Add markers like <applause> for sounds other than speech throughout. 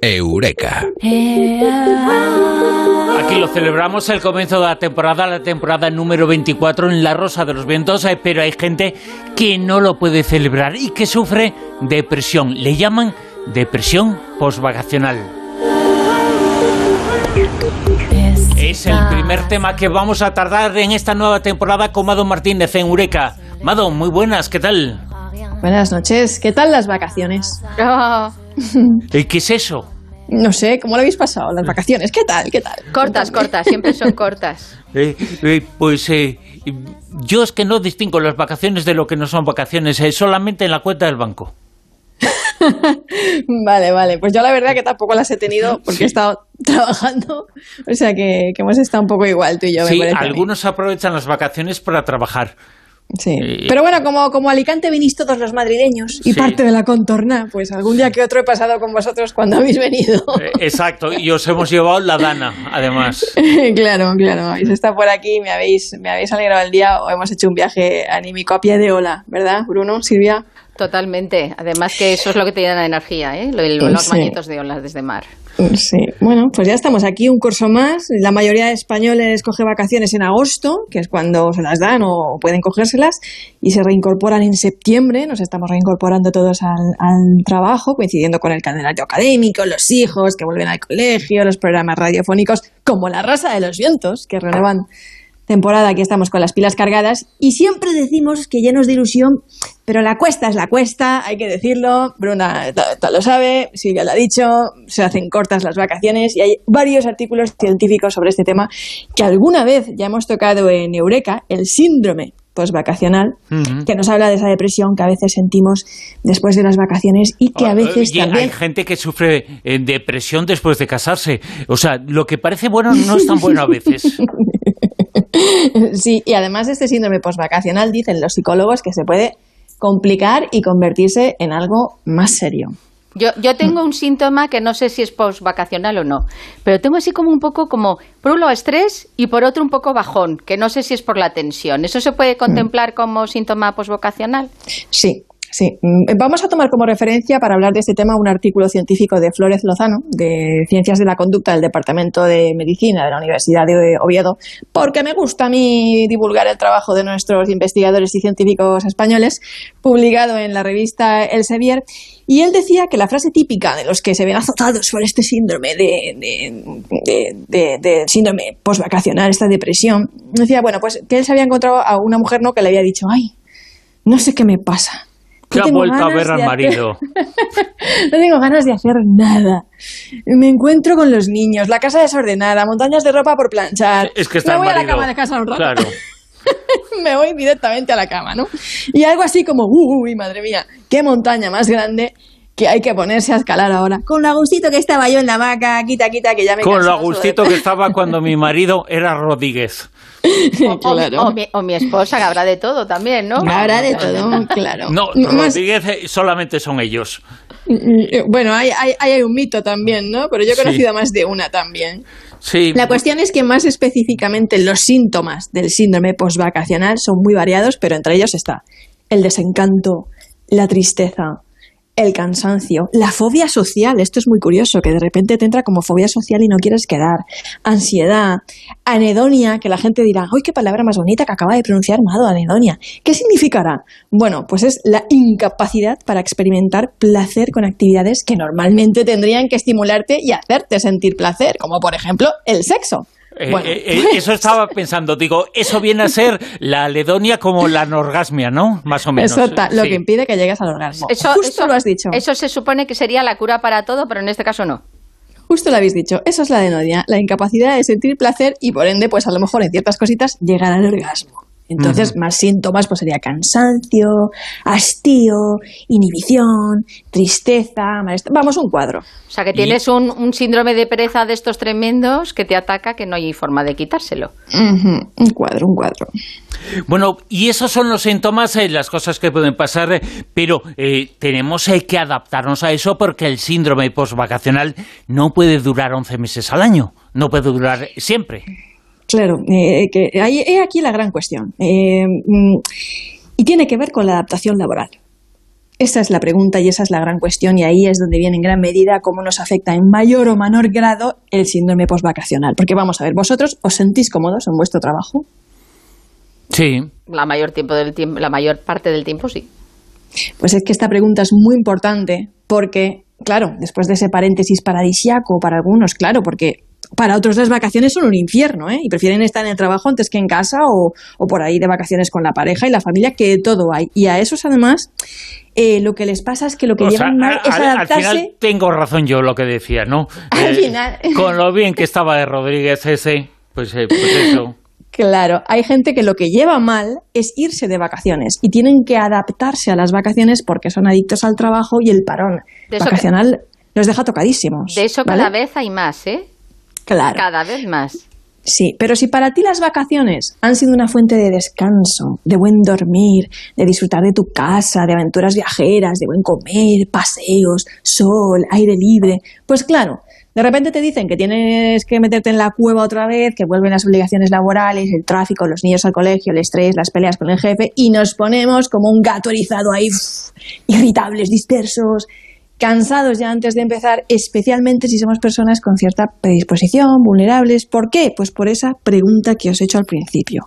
Eureka. Aquí lo celebramos el comienzo de la temporada, la temporada número 24 en La Rosa de los Vientos, eh, pero hay gente que no lo puede celebrar y que sufre depresión. Le llaman depresión postvacacional. Es el primer tema que vamos a tardar en esta nueva temporada con Mado Martínez en Eureka. Mado, muy buenas, ¿qué tal? Buenas noches, ¿qué tal las vacaciones? <laughs> ¿Y ¿Qué es eso? No sé, ¿cómo lo habéis pasado las vacaciones? ¿Qué tal? ¿Qué tal? Cortas, cortas, siempre son cortas. <laughs> Eh, eh, pues eh, yo es que no distingo las vacaciones de lo que no son vacaciones, eh, solamente en la cuenta del banco. <laughs> vale, vale. Pues yo la verdad que tampoco las he tenido porque he estado trabajando. O sea que, que hemos estado un poco igual tú y yo. Sí, algunos aprovechan las vacaciones para trabajar. Sí. Pero bueno, como, como Alicante venís todos los madrileños y Sí. parte de la contorna, pues algún día que otro he pasado con vosotros cuando habéis venido. <laughs> Eh, exacto, y os hemos llevado la dana, además. <laughs> claro, claro. Habéis estado por aquí, me habéis, me habéis alegrado el día o hemos hecho un viaje anímico a pie de ola, ¿verdad, Bruno, Silvia? Totalmente. Además que eso es lo que te da energía, ¿eh? Lo de los Sí. bañitos de olas desde mar. Sí, bueno, pues ya estamos aquí, un curso más. La mayoría de españoles coge vacaciones en agosto, que es cuando se las dan o pueden cogérselas, y se reincorporan en septiembre. Nos estamos reincorporando todos al, trabajo, coincidiendo con el calendario académico, los hijos que vuelven al colegio, los programas radiofónicos, como La Rosa de los Vientos, que renuevan temporada. Aquí estamos con las pilas cargadas y siempre decimos que llenos de ilusión, pero la cuesta es la cuesta, hay que decirlo. Bruna lo sabe, Silvia lo ha dicho, se hacen cortas las vacaciones y hay varios artículos científicos sobre este tema que alguna vez ya hemos tocado en Eureka, el síndrome postvacacional, que nos habla de esa depresión que a veces sentimos después de las vacaciones y que a veces Oye, también Hay gente que sufre eh, depresión después de casarse. O sea, lo que parece bueno no es tan bueno a veces. <laughs> Sí, y además de este síndrome postvacacional, dicen los psicólogos que se puede complicar y convertirse en algo más serio. Yo, yo tengo un síntoma que no sé si es postvacacional o no, pero tengo así como un poco como, por un lado estrés y por otro un poco bajón, que no sé si es por la tensión. ¿Eso se puede contemplar como síntoma postvacacional? Sí, sí. Mm, Vamos a tomar como referencia para hablar de este tema un artículo científico de Flórez Lozano, de Ciencias de la Conducta del Departamento de Medicina de la Universidad de Oviedo, porque me gusta a mí divulgar el trabajo de nuestros investigadores y científicos españoles, publicado en la revista El Sevier. Y él decía que la frase típica de los que se ven azotados por este síndrome de, de- de- de síndrome postvacacional, esta depresión, decía, bueno, pues que él se había encontrado a una mujer no que le había dicho, ay, no sé qué me pasa. No ha tengo vuelto a ganas ver de al hacer- marido. <laughs> no tengo ganas de hacer nada. Me encuentro con los niños, la casa desordenada, montañas de ropa por planchar. Es que está Me el voy a la cama de casa un rato. Claro. <laughs> Me voy directamente a la cama, ¿no? Y algo así como, uy, madre mía, qué montaña más grande que hay que ponerse a escalar ahora. Con lo agustito que estaba yo en la hamaca, quita, quita, que ya me Con lo agustito de- que estaba cuando mi marido era Rodríguez. O, o- Claro. o mi, o mi esposa, que habrá de todo también, ¿no? Habrá de todo, claro. No, Rodríguez eh, solamente son ellos. Bueno, hay, hay, hay un mito también, ¿no? Pero yo he Sí. conocido a más de una también. Sí. La cuestión es que más específicamente los síntomas del síndrome postvacacional son muy variados, pero entre ellos está el desencanto, la tristeza, el cansancio, la fobia social, esto es muy curioso, que de repente te entra como fobia social y no quieres quedar, ansiedad, anedonia, que la gente dirá, ¡ay, qué palabra más bonita que acaba de pronunciar Mado, anedonia! ¿Qué significará? Bueno, pues es la incapacidad para experimentar placer con actividades que normalmente tendrían que estimularte y hacerte sentir placer, como por ejemplo el sexo. Eh, Bueno, eh, eh, eso estaba pensando, digo, eso viene a ser la aledonia como la anorgasmia, ¿no? Más o menos. eso lo Sí. que impide que llegues al orgasmo. Eso, Justo eso- lo has dicho. Eso se supone que sería la cura para todo, pero en este caso no. Justo lo habéis dicho. Eso es la denodia, la incapacidad de sentir placer y por ende, pues a lo mejor en ciertas cositas llegar al orgasmo. Entonces, más síntomas pues sería cansancio, hastío, inhibición, tristeza, malestar. Vamos, un cuadro. O sea, que tienes un, un síndrome de pereza de estos tremendos que te ataca que no hay forma de quitárselo. Un cuadro, un cuadro. Bueno, y esos son los síntomas, eh, las cosas que pueden pasar, eh, pero eh, tenemos eh, que adaptarnos a eso porque el síndrome postvacacional no puede durar 11 meses al año, no puede durar siempre. Claro, eh, que hay, he aquí la gran cuestión. Eh, mm, y tiene que ver con la adaptación laboral. Esa es la pregunta y esa es la gran cuestión y ahí es donde viene en gran medida cómo nos afecta en mayor o menor grado el síndrome postvacacional. Porque vamos a ver, ¿vosotros os sentís cómodos en vuestro trabajo? Sí. La mayor, tiempo del tiempo, la mayor parte del tiempo sí. Pues es que esta pregunta es muy importante porque, claro, después de ese paréntesis paradisiaco para algunos, claro, porque para otros las vacaciones son un infierno, ¿eh? Y prefieren estar en el trabajo antes que en casa o, o por ahí de vacaciones con la pareja y la familia, que todo hay. Y a esos, además, eh, lo que les pasa es que lo que O llevan sea, mal es al- adaptarse... Al final tengo razón yo lo que decía, ¿no? <laughs> Al Eh, final. Con lo bien que estaba de Rodríguez ese, pues, eh, pues eso. <laughs> Claro, hay gente que lo que lleva mal es irse de vacaciones y tienen que adaptarse a las vacaciones porque son adictos al trabajo y el parón De eso vacacional los deja tocadísimos. De eso ¿vale? cada vez hay más, ¿eh? Claro. Cada vez más. Sí, pero si para ti las vacaciones han sido una fuente de descanso, de buen dormir, de disfrutar de tu casa, de aventuras viajeras, de buen comer, paseos, sol, aire libre, pues claro, de repente te dicen que tienes que meterte en la cueva otra vez, que vuelven las obligaciones laborales, el tráfico, los niños al colegio, el estrés, las peleas con el jefe, y nos ponemos como un gato erizado ahí, irritables, dispersos, cansados ya antes de empezar, especialmente si somos personas con cierta predisposición, vulnerables. ¿Por qué? Pues por esa pregunta que os he hecho al principio.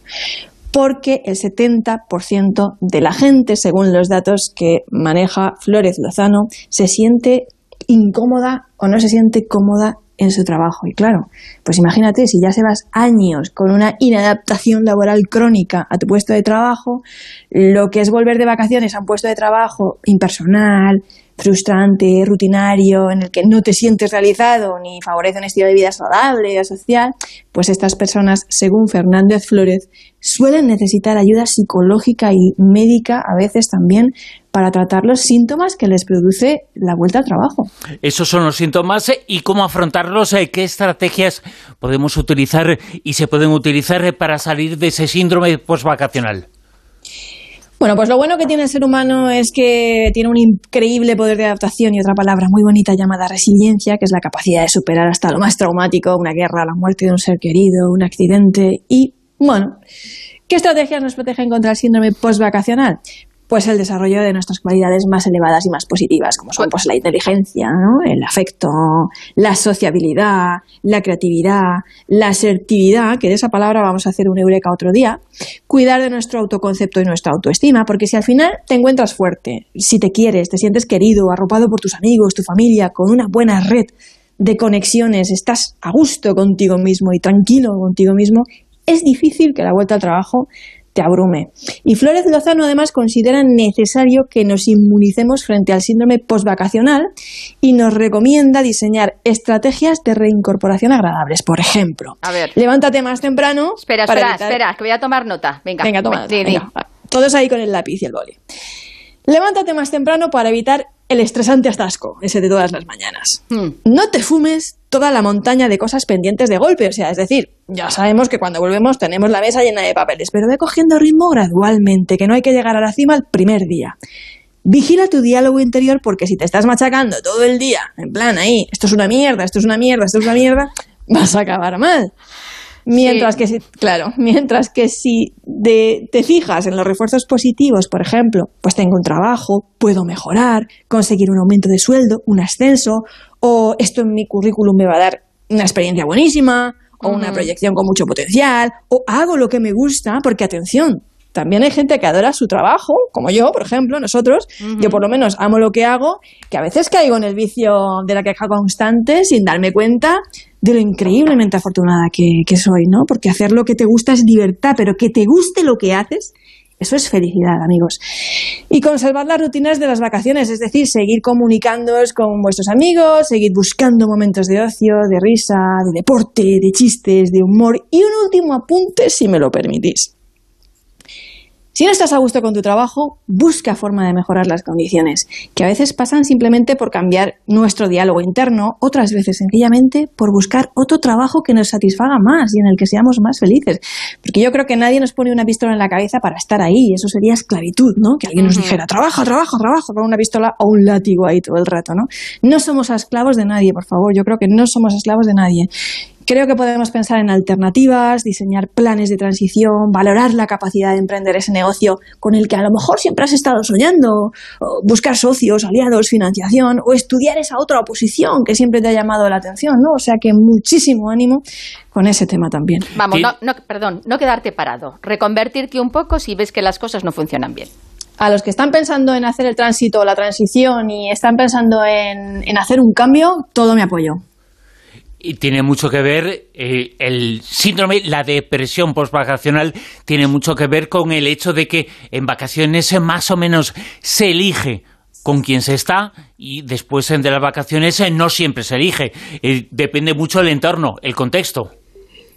Porque el 70% de la gente, según los datos que maneja Flores Lozano, se siente incómoda o no se siente cómoda en su trabajo. Y claro, pues imagínate, si ya llevas años con una inadaptación laboral crónica a tu puesto de trabajo, lo que es volver de vacaciones a un puesto de trabajo impersonal, frustrante, rutinario, en el que no te sientes realizado ni favorece un estilo de vida saludable o social, pues estas personas, según Fernández Flores, suelen necesitar ayuda psicológica y médica a veces también para tratar los síntomas que les produce la vuelta al trabajo. Esos son los síntomas eh, y cómo afrontarlos, eh, qué estrategias podemos utilizar y se pueden utilizar eh, para salir de ese síndrome postvacacional. Bueno, pues lo bueno que tiene el ser humano es que tiene un increíble poder de adaptación y otra palabra muy bonita llamada resiliencia, que es la capacidad de superar hasta lo más traumático, una guerra, la muerte de un ser querido, un accidente y, bueno, ¿qué estrategias nos protegen contra el síndrome postvacacional? Pues el desarrollo de nuestras cualidades más elevadas y más positivas, como son pues, la inteligencia, ¿no? el afecto, la sociabilidad, la creatividad, la asertividad, que de esa palabra vamos a hacer un eureka otro día, cuidar de nuestro autoconcepto y nuestra autoestima, porque si al final te encuentras fuerte, si te quieres, te sientes querido, arropado por tus amigos, tu familia, con una buena red de conexiones, estás a gusto contigo mismo y tranquilo contigo mismo, es difícil que la vuelta al trabajo te abrume. Y Flores Lozano además considera necesario que nos inmunicemos frente al síndrome postvacacional y nos recomienda diseñar estrategias de reincorporación agradables. Por ejemplo, A ver. levántate más temprano. Espera, espera, evitar- espera, que voy a tomar nota. Venga, Venga, toma. Venga. Todos ahí con el lápiz y el boli. Levántate más temprano para evitar el estresante atasco, ese de todas las mañanas. Hmm. No te fumes toda la montaña de cosas pendientes de golpe, o sea, es decir, ya sabemos que cuando volvemos tenemos la mesa llena de papeles, pero ve cogiendo ritmo gradualmente, que no hay que llegar a la cima el primer día. Vigila tu diálogo interior porque si te estás machacando todo el día, en plan ahí, esto es una mierda, esto es una mierda, esto es una mierda, <laughs> vas a acabar mal. Mientras Sí. que si, claro, mientras que si de- te fijas en los refuerzos positivos, por ejemplo, pues tengo un trabajo, puedo mejorar, conseguir un aumento de sueldo, un ascenso, o esto en mi currículum me va a dar una experiencia buenísima, o una proyección con mucho potencial, o hago lo que me gusta, porque atención, también hay gente que adora su trabajo, como yo, por ejemplo, nosotros. Yo por lo menos amo lo que hago, que a veces caigo en el vicio de la queja constante sin darme cuenta de lo increíblemente afortunada que, que soy, ¿no? Porque hacer lo que te gusta es libertad, pero que te guste lo que haces, eso es felicidad, amigos. Y conservar las rutinas de las vacaciones, es decir, seguir comunicándoos con vuestros amigos, seguir buscando momentos de ocio, de risa, de deporte, de chistes, de humor. Y un último apunte, si me lo permitís. Si no estás a gusto con tu trabajo, busca forma de mejorar las condiciones, que a veces pasan simplemente por cambiar nuestro diálogo interno, otras veces sencillamente por buscar otro trabajo que nos satisfaga más y en el que seamos más felices. Porque yo creo que nadie nos pone una pistola en la cabeza para estar ahí, eso sería esclavitud, ¿no? Que alguien nos dijera, trabaja, trabaja, trabaja con una pistola o un látigo ahí todo el rato, ¿no? No somos esclavos de nadie, por favor, yo creo que no somos esclavos de nadie Creo que podemos pensar en alternativas, diseñar planes de transición, valorar la capacidad de emprender ese negocio con el que a lo mejor siempre has estado soñando, buscar socios, aliados, financiación o estudiar esa otra oposición que siempre te ha llamado la atención, ¿no? O sea que muchísimo ánimo con ese tema también. Vamos, no, perdón, no quedarte parado, reconvertirte un poco si ves que las cosas no funcionan bien a los que están pensando en hacer el tránsito, la transición y están pensando en, en hacer un cambio, todo mi apoyo. Y tiene mucho que ver eh, el síndrome, la depresión postvacacional, tiene mucho que ver con el hecho de que en vacaciones más o menos se elige con quién se está y después de las vacaciones no siempre se elige. Eh, depende mucho del entorno, el contexto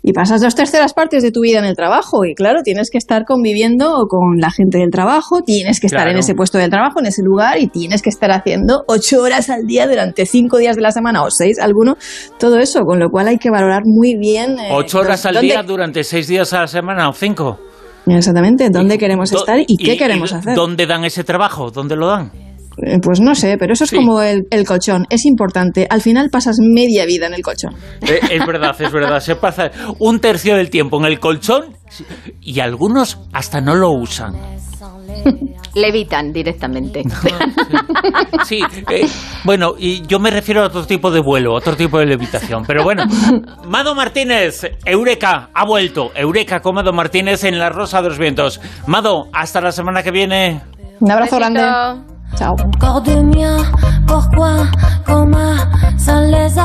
y pasas dos terceras partes de tu vida en el trabajo y claro, tienes que estar conviviendo con la gente del trabajo, tienes que estar en ese puesto de trabajo, en ese lugar y tienes que estar haciendo ocho horas al día durante cinco días de la semana o seis, alguno, todo eso, con lo cual hay que valorar muy bien. Eh, ¿Ocho horas al día durante seis días a la semana o cinco? Exactamente, ¿dónde queremos estar y qué queremos hacer? ¿Dónde dan ese trabajo? ¿Dónde lo dan? Eh, pues no sé, pero eso es como el, colchón, es importante. Al final pasas media vida en el colchón. Eh, es verdad, es verdad. Se pasa un tercio del tiempo en el colchón y algunos hasta no lo usan. <laughs> Levitan directamente. sí, eh, bueno, y yo me refiero a otro tipo de vuelo, otro tipo de levitación. Pero bueno, Mado Martínez, Eureka, ha vuelto. Eureka con Mado Martínez en La Rosa de los Vientos. Mado, hasta la semana que viene. Un abrazo grande. Ciao. Corps de mien, pourquoi, comment, sans les a